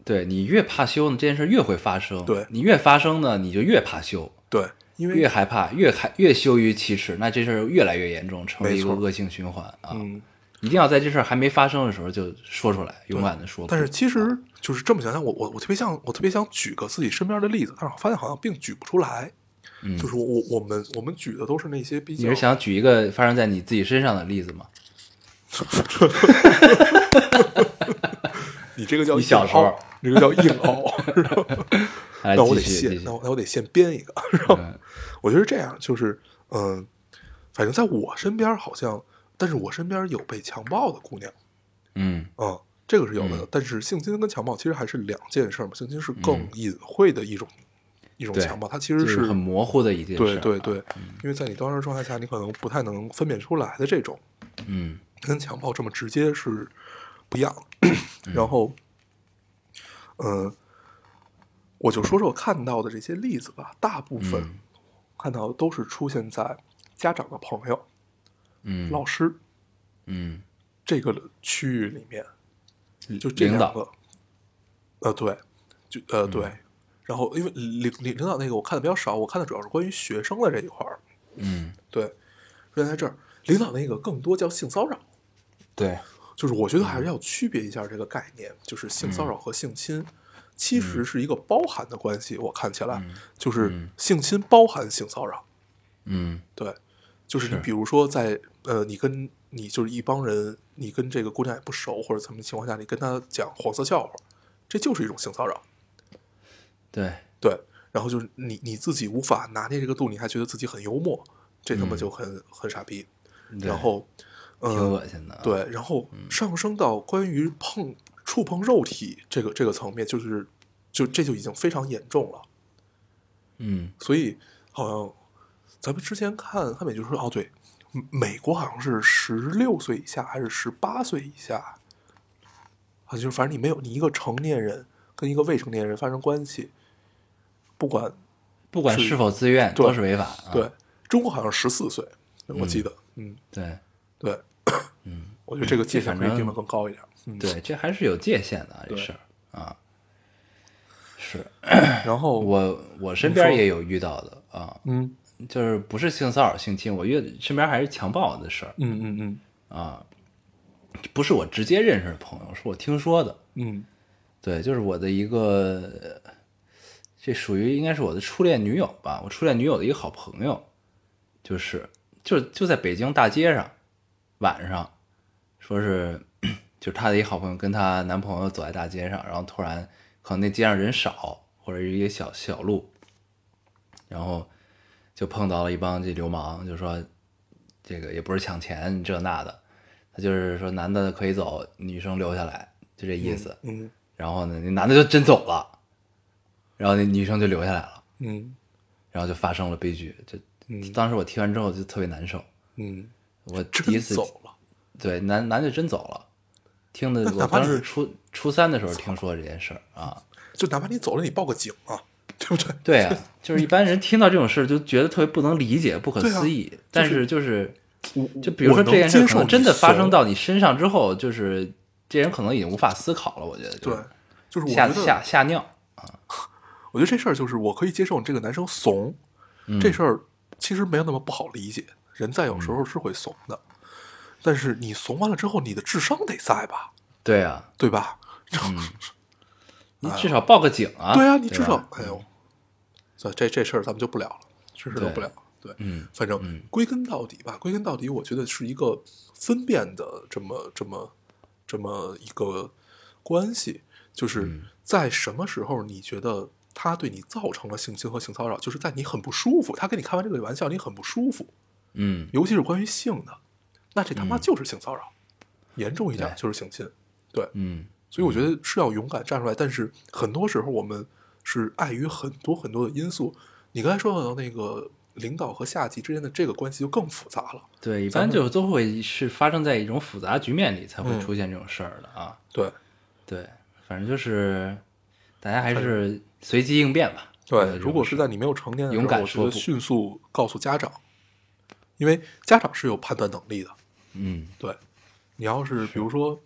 对，你越怕羞呢，这件事越会发生。对你越发生呢，你就越怕羞，对，因为越害怕，越害越羞于启齿，那这事儿越来越严重，成为一个恶性循环啊。嗯，一定要在这事儿还没发生的时候就说出来，勇敢的说。但是其实就是这么想想，我我我特别想，我特别想举个自己身边的例子，但是我发现好像并举不出来。嗯就是我我我们我们举的都是那些比较你是想举一个发生在你自己身上的例子吗？你这个叫你小时候硬凹，你这个叫硬凹，那我得现那我那我得现编一个，嗯我觉得这样就是，嗯、反正在我身边好像，但是我身边有被强暴的姑娘，嗯嗯，这个是有的。嗯但是性侵跟强暴其实还是两件事嘛，性侵是更隐晦的一种、一种强暴，它其实就是很模糊的一件事。对对对，因为在你当时状态下，你可能不太能分辨出来的这种，嗯跟强暴这么直接是不一样的。然后，嗯、我就说说我看到的这些例子吧，大部分嗯看到的都是出现在家长的朋友、嗯老师嗯这个区域里面，就这两个，呃，对，就呃对。然后，因为领领领导那个我看的比较少，我看的主要是关于学生的这一块儿。嗯。对，出现在这儿，领导那个更多叫性骚扰。对。就是我觉得还是要区别一下这个概念，就是性骚扰和性侵，其实是一个包含的关系。我看起来，就是性侵包含性骚扰，嗯。对，就是你比如说在呃，你跟你就是一帮人，你跟这个姑娘也不熟或者怎么情况下，你跟她讲黄色笑话，这就是一种性骚扰，对对。然后就是你你自己无法拿捏这个度，你还觉得自己很幽默，这他妈就很、很傻逼。然后，挺嗯、恶心的啊。对，然后上升到关于碰触碰肉体这个这个层面，就是就这就已经非常严重了。嗯所以好像咱们之前看汉美就说，哦对，美国好像是十六岁以下还是十八岁以下，好像就是反正你没有你一个成年人跟一个未成年人发生关系，不管不管是是否自愿对都是违法。啊。对中国好像十四岁，我记得，嗯，对。对，嗯，我觉得这个界限可以定的更高一点，嗯，对，这还是有界限的啊这事儿啊。是。然后我我身边也有遇到的啊，嗯就是不是性骚扰、性侵，我遇身边还是强暴的事儿嗯嗯嗯啊，不是我直接认识的朋友，是我听说的。嗯对，就是我的一个，呃这属于应该是我的初恋女友吧，我初恋女友的一个好朋友，就是就就在北京大街上，晚上，说是就是她的一个好朋友跟她男朋友走在大街上，然后突然可能那街上人少，或者是一个小小路，然后就碰到了一帮这流氓，就说这个也不是抢钱这那的，他就是说男的可以走，女生留下来，就这意思。嗯然后呢，那男的就真走了，然后那女生就留下来了，嗯然后就发生了悲剧。就嗯当时我听完之后就特别难受，嗯，我第一次真走了，对男男的真走了，听的我当时初初三的时候听说这件事儿啊，就哪怕你走了，你报个警啊，对不对？对啊，就是一般人听到这种事就觉得特别不能理解、不可思议，但是就是就比如说这件事可能真的发生到你身上之后，就是这人可能已经无法思考了，我觉得就对就是我觉得吓吓尿，我觉得这事儿就是我可以接受这个男生怂，嗯。这事儿其实没有那么不好理解，人在有时候是会怂的，但是你怂完了之后，你的智商得在吧，对啊，对吧？你至少报个警啊，对啊，你至少，哎呦，这这这事儿咱们就不聊了，这事儿就不聊了。对，嗯反正归根到底吧，归根到底，我觉得是一个分辨的这么这么这么一个关系，就是嗯在什么时候你觉得他对你造成了性侵和性骚扰，就是在你很不舒服，他跟你开完这个玩笑，你很不舒服，嗯，尤其是关于性的，那这他妈就是性骚扰，严重一点就是性侵。对，嗯所以我觉得是要勇敢站出来，但是很多时候我们是碍于很多很多的因素。你刚才说到那个领导和下级之间的这个关系就更复杂了。对，一般就都会是发生在一种复杂局面里才会嗯出现这种事儿的啊。对对，反正就是大家还是随机应变吧。对，如果是在你没有成年的时候，勇敢我觉得迅速告诉家长，因为家长是有判断能力的。嗯对，你要是比如说，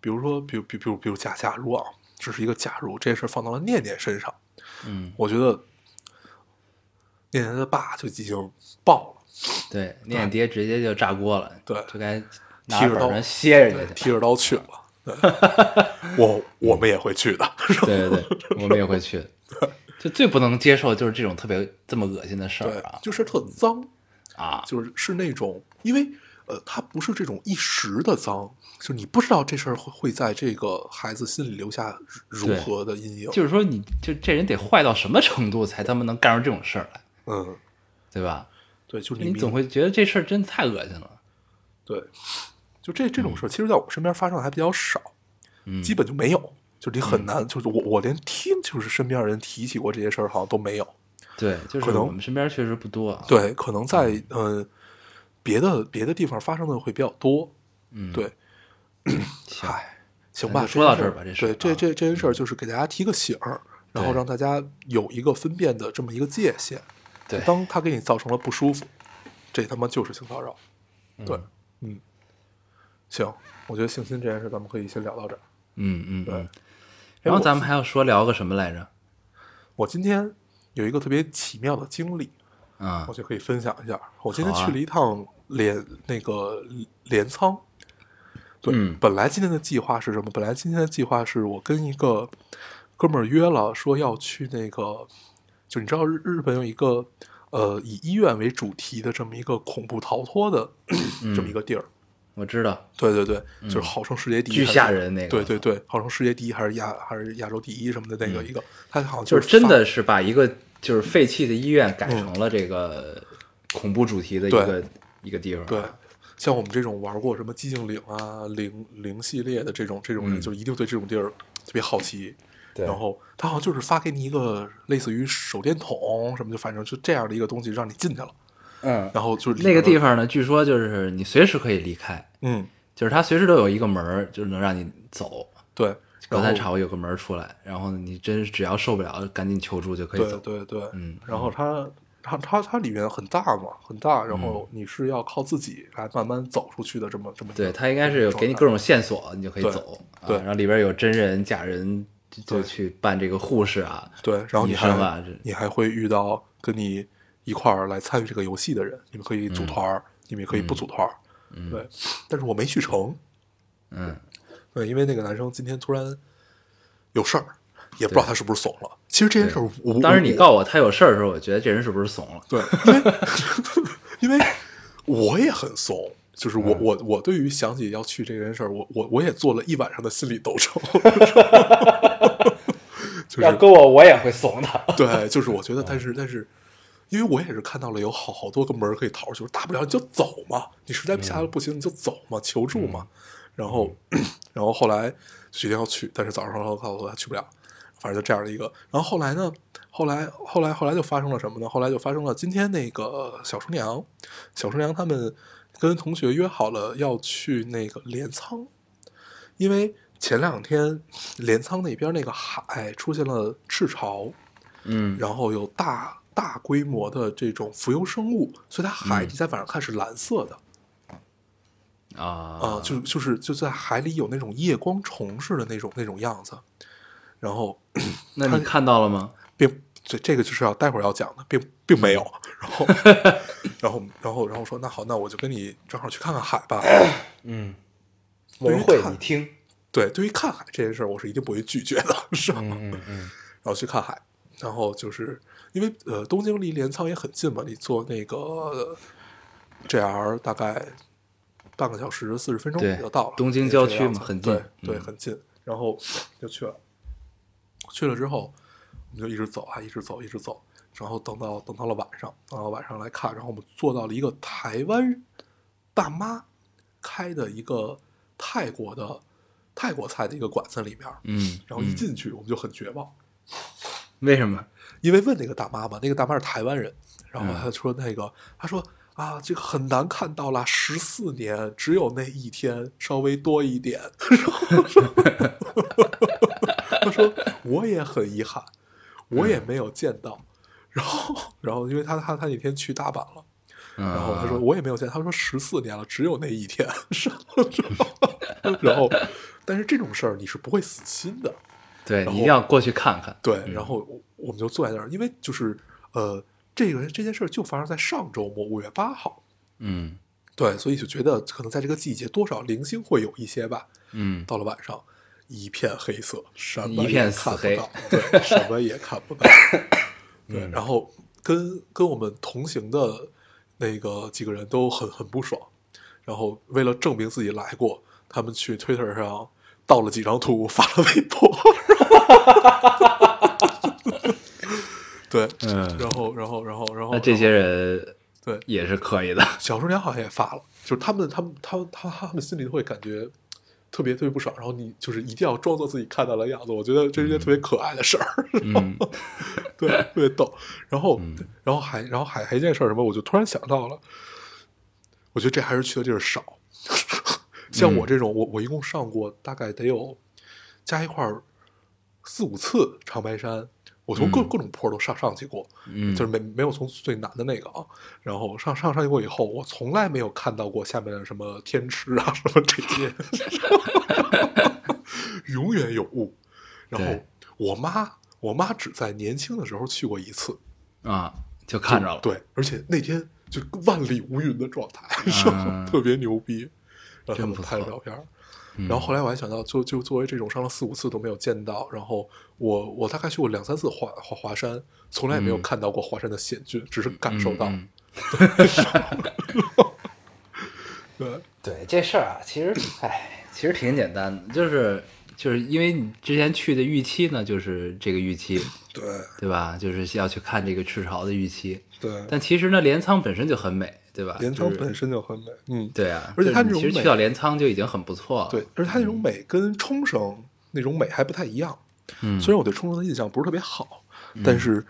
比如说，比如比如比如比如假假如啊，只是一个假如，这事放到了念念身上，嗯，我觉得念念的爸就已经爆了。对，念念爹直接就炸锅了，对就该拿提着刀歇人对家去。提着刀去了。对，我我们也会去的。对对对，我们也会去的。就最不能接受就是这种特别这么恶心的事对儿啊，就是特脏，啊！就是是那种，因为呃，它不是这种一时的脏，就你不知道这事儿会会在这个孩子心里留下如对何的阴影。就是说，你就这人得坏到什么程度才他妈能干出这种事儿来，嗯，对吧？对，就是明你总会觉得这事儿真的太恶心了。对，就这这种事儿，其实在我身边发生的还比较少，嗯基本就没有。就你很难，就是我我连听就是身边人提起过这些事儿，好像都没有。对，就是可能我们身边确实不多啊。对，可能在呃别的别的地方发生的会比较多。嗯，对，行，嗨，行吧，说到这儿吧这事对，这啊这这件事儿就是给大家提个醒儿，然后让大家有一个分辨的这么一个界限。对当他给你造成了不舒服，这他妈就是性骚扰。对，嗯，行，我觉得性侵这件事咱们可以先聊到这儿。嗯嗯对。然后咱们还要说聊个什么来着？我今天有一个特别奇妙的经历，啊我就可以分享一下。我今天去了一趟镰、那个镰仓。对，嗯。本来今天的计划是什么？本来今天的计划是我跟一个哥们儿约了，说要去那个，就你知道日日本有一个呃以医院为主题的这么一个恐怖逃脱的、这么一个地儿。我知道，对对对，就是号称世界第一，嗯巨吓人那个。对对对，号称世界第一还是亚还是亚洲第一什么的那个一个，他好像嗯就是是真的是把一个就是废弃的医院改成了这个恐怖主题的一个对。一个地方。对，像我们这种玩过什么寂静岭啊、零零系列的这种这种人，嗯就一定对这种地儿特别好奇。对然后他好像就是发给你一个类似于手电筒什么，就反正就这样的一个东西让你进去了。嗯，然后就是那个地方，呢，据说就是你随时可以离开，嗯，就是他随时都有一个门儿，就是能让你走。对，然后隔三差五有个门出来，然后你真是只要受不了，赶紧求助就可以对走。对对，嗯然后它它它它里面很大嘛，很大，然后你是要靠自己来慢慢走出去的这么这么对，它应该是有给你各种线索，你就可以对走。啊对然后里边有真人、假人，就去扮这个护士啊。对，然后你还你还会遇到跟你一块儿来参与这个游戏的人，你们可以组团儿，你们也可以不组团儿，对，但是我没去成，嗯，对，因为那个男生今天突然有事儿，也不知道他是不是怂了。其实这件事儿我，当时你我告我他有事儿的时候，我觉得这人是不是怂了？对，因为因为我也很怂，就是我、我我对于想起要去这件事儿，我我我也做了一晚上的心理斗争，就是搁我，我也会怂的。对，就是我觉得，但是但是，因为我也是看到了有好好多个门儿可以逃出去，大不了你就走嘛，你实在下来不行你就走嘛，求助嘛。然后，然后后来决定要去，但是早上告诉我他去不了，反正就这样的一个。然后后来呢，后来后来后来就发生了什么呢？后来就发生了今天那个小厨娘，小厨娘他们跟同学约好了要去那个镰仓，因为前两天镰仓那边那个海出现了赤潮，嗯。然后有大大规模的这种浮游生物，所以它海嗯。底在晚上看是蓝色的。啊。啊、就就是就在海里有那种夜光虫似的那种那种样子，然后 那你看到了吗？并这这个就是要待会儿要讲的，并并没有，然后 然后然后然后说那好，那我就跟你正好去看看海吧。嗯，对于文慧，看你听。对，对于看海这件事儿，我是一定不会拒绝的，是吧？嗯嗯嗯然后去看海，然后就是因为呃东京离镰仓也很近嘛，你坐那个呃 JR 大概半个小时四十分钟对就到了。东京郊区嘛很近对对，嗯很近。然后就去了，去了之后我们就一直走啊，一直走，一直走，然后等到等到了晚上，等到晚上来看，然后我们坐到了一个台湾大妈开的一个泰国的泰国菜的一个馆子里面，嗯，然后一嗯进去我们就很绝望。为什么？因为问那个大妈嘛，那个大妈是台湾人，然后嗯她说那个，她说啊，这个很难看到了，十四年只有那一天稍微多一点，然后说我也很遗憾，我也没有见到，然后然后因为他他他那天去大阪了。然然后他说我也没有见，他说十四年了，只有那一天，然后然后，但是这种事儿你是不会死心的，对你一定要过去看看。对，然后我我们就坐在那儿，因为就是呃，这个这件事儿就发生在上周末五月八号，嗯。对，所以就觉得可能在这个季节多少零星会有一些吧。嗯。到了晚上，一片黑色，什么一片也看不到，对，什么也看不到。对，嗯然后跟跟我们同行的那个几个人都很很不爽，然后为了证明自己来过，他们去 Twitter 上盗了几张图发了微博。对，嗯然后，然后，然后，然后，那这些人对也是可以的。小厨娘好像也发了，就是他们，他们，他们，他他们心里会感觉特别特别不爽，然后你就是一定要装作自己看到了样子，我觉得这是一件特别可爱的事儿，嗯。对，特别逗。然后，然后还，然后还还一件事儿什么，我就突然想到了，我觉得这还是去的地儿少。像我这种，我我一共上过大概得有加一块儿四五次长白山，我从各、嗯各种坡都上上去过，嗯，就是没没有从最难的那个啊，然后上上上去过以后，我从来没有看到过下面的什么天池啊什么这些，永远有雾。然后我妈，我妈只在年轻的时候去过一次，啊，就看着了。对，而且那天就万里无云的状态，特别牛逼，让他们拍了照片然后后来我还想到，就就作为这种上了四五次都没有见到，然后我我大概去过两三次华华华山，从来也没有嗯。看到过华山的险峻，只是感受到。嗯 对，对这事儿啊，其实，哎，其实挺简单的，就是就是因为你之前去的预期呢，就是这个预期，对。对吧？就是要去看这个赤潮的预期。对，但其实呢，镰仓本身就很美，对吧？镰仓本身就很美，嗯，对啊，而且它那种美其实去到镰仓就已经很不错了。对，而且它那种美跟冲绳那种美还不太一样。嗯，虽然我对冲绳的印象不是特别好，但是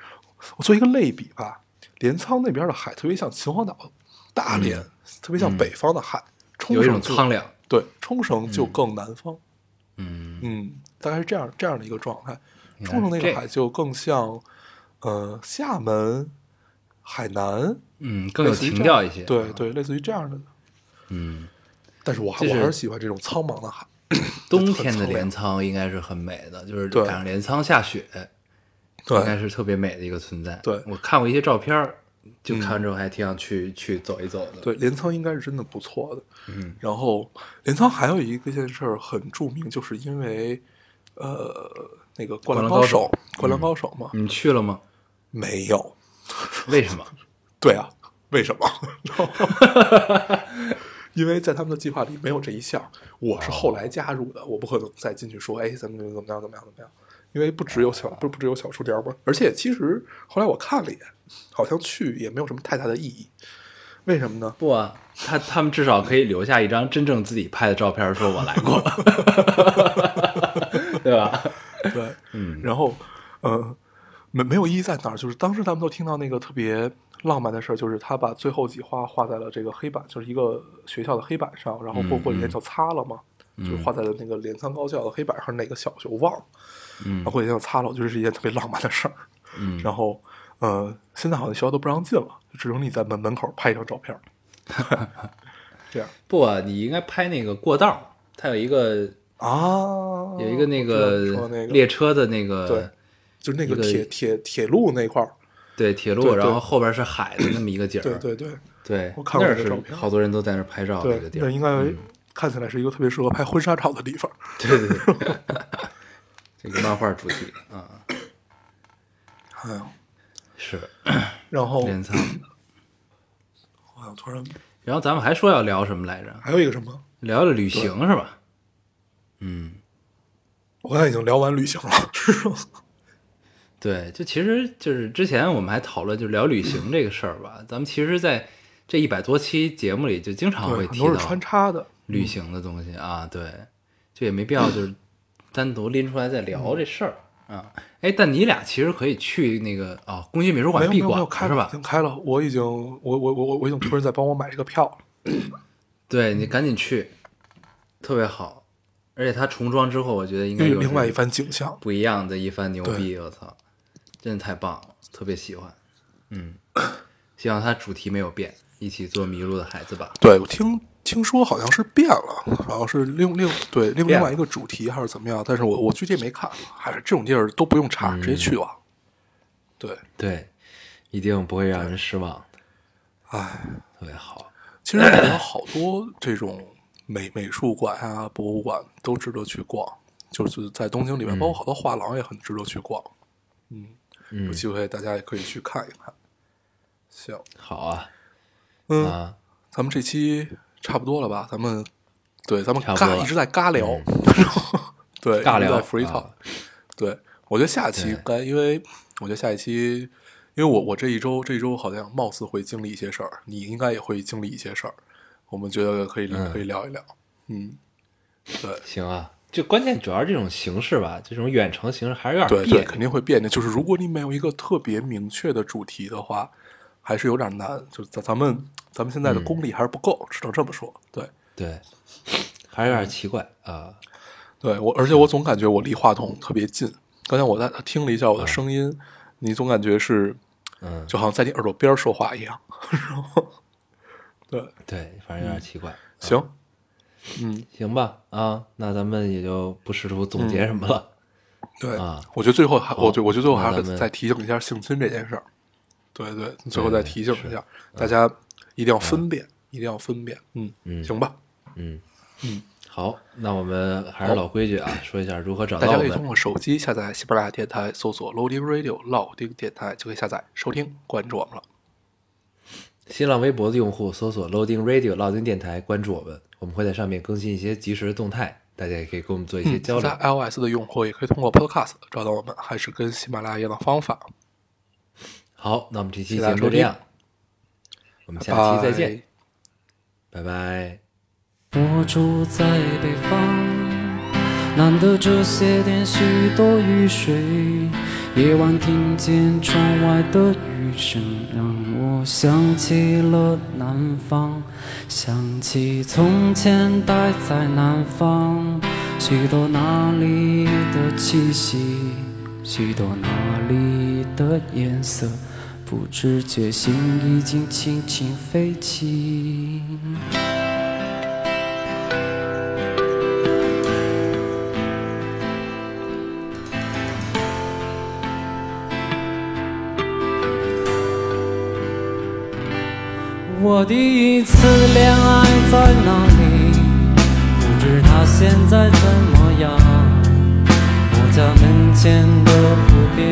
我做一个类比吧，镰仓那边的海特别像秦皇岛、大连，特别像北方的海。有一种苍凉。对，冲绳就更南方。嗯嗯，大概是这样这样的一个状态。冲绳那个海就更像，呃，厦门、海南，嗯，更有情调一些。对对，类似于这样的。嗯，但是我还就是我还是喜欢这种苍茫的海。冬天的镰仓应该是很美的，就是赶上镰仓下雪，应该是特别美的一个存在。对我看过一些照片，就嗯看完之后还挺想去、去走一走的。对，镰仓应该是真的不错的。嗯，然后镰仓还有一个件事儿很著名，就是因为呃那个《灌篮高手手》《灌篮高手》嘛，你去了吗？没有。为什么？对啊，为什么？因为在他们的计划里没有这一项，我是后来加入的，我不可能再进去说，哎，怎么怎么怎么样怎么样怎么样？因为不只有小不不只有小数点吗？而且其实后来我看了一眼，好像去也没有什么太大的意义。为什么呢？不啊，他他们至少可以留下一张真正自己拍的照片，说我来过，对吧？对，嗯然后，呃，没没有意义在哪儿？就是当时他们都听到那个特别浪漫的事儿，就是他把最后几画画在了这个黑板，就是一个学校的黑板上，然后过过几天就擦了嘛，就是画在了那个镰仓高校的黑板上，哪个小学我忘了，嗯然后过几天就擦了，我觉得是一件特别浪漫的事儿。嗯，然后，呃，现在好像学校都不让进了，就只能你在门门口拍一张照片儿，这样不啊，你应该拍那个过道，它有一个啊，有一个那个说那个列车的那个对就是那个铁铁铁路那块儿，对铁路，然后后边是海的那么一个景儿，对对对。对我看过是照片好多人都在那拍照的对一个，地儿，那应该看起来是一个特别适合拍婚纱照的地方。对对对，这个漫画主题啊，哎呀，是 然后。我想突然然后咱们还说要聊什么来着？还有一个什么，聊聊旅行是吧？嗯，我刚才已经聊完旅行了，是吗？对，就其实就是之前我们还讨论就聊旅行这个事儿吧。咱们其实在这一百多期节目里，就经常，会提到穿插的。旅行的东西啊，对，就也没必要就是单独拎出来再聊这事儿啊。哎，但你俩其实可以去那个啊，宫崎美术馆闭馆是吧？经开了。我已经，我我我我我已经托人在帮我买这个票了。对你赶紧去，特别好。而且它重装之后，我觉得应该有另另外一番景象。不一样的一番牛逼，我操，真的太棒了，特别喜欢。嗯，希望它主题没有变，一起做迷路的孩子吧。对，我听听说好像是变了，好像是另另对另另外一个主题还是怎么样，但是我我具体没看，还是这种地儿都不用查，直接嗯去吧。对，对，一定不会让人失望的，唉，特别好。其实有好多这种美美术馆啊、博物馆都值得去逛，就是在东京里面，包括好多画廊也很值得去逛。嗯，有嗯，机会大家也可以去看一看。行，好啊，嗯，啊，咱们这期差不多了吧？咱们对，咱们尬一直在尬聊，对，尬聊在 free talk、啊对，我觉得下期对该，因为我觉得下一期，因为我我这一周这一周好像貌似会经历一些事儿，你应该也会经历一些事儿，我们觉得可以、嗯可以聊一聊。嗯，对行啊。就关键主要是这种形式吧，这种远程形式还是有点对对，别扭肯定会变的。就是如果你没有一个特别明确的主题的话，还是有点难。就是咱咱们咱们现在的嗯功力还是不够，只能这么说。对。对，还是有点奇怪啊。对我，而且我总感觉我离话筒特别近。刚才我在听了一下我的声音，你总感觉是，嗯，就好像在你耳朵边说话一样。然后，对，对，反正有点奇怪。行，嗯，行吧，啊，那咱们也就不试图总结什么了。对，啊我觉得最后还，我觉我觉得最后还是再提醒一下性侵这件事儿。对对，最后再提醒一下，大家一定要分辨，一定要分辨。嗯嗯行吧，嗯嗯，好，那我们还是老规矩啊，说一下如何找大到我们。家可以通过手机下载喜马拉雅电台，搜索 Loading Radio 老丁电台就可以下载收听，关注我们了。新浪微博的用户搜索 Loading Radio 老丁电台，关注我们，我们会在上面更新一些即时的动态，大家也可以跟我们做一些嗯，交流。在 iOS 的用户也可以通过 Podcast 找到我们，还是跟喜马拉雅一样的方法。好，那我们这期节目就这样，我们下期再见，拜拜。我住在北方，难得这些天许多雨水。夜晚听见窗外的雨声，想起了南方，想起从前待在南方。许多那里的气息，许多那里的颜色，不知觉心已经轻轻飞起。我第一次恋爱在哪里？不知他现在怎么样？我家门前的湖边，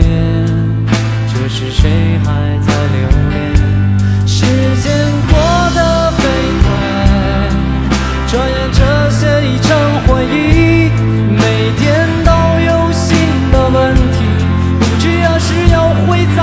这时谁还在留恋？时间过得飞快，转眼这些已成回忆。每天都有新的问题，不知何时又会再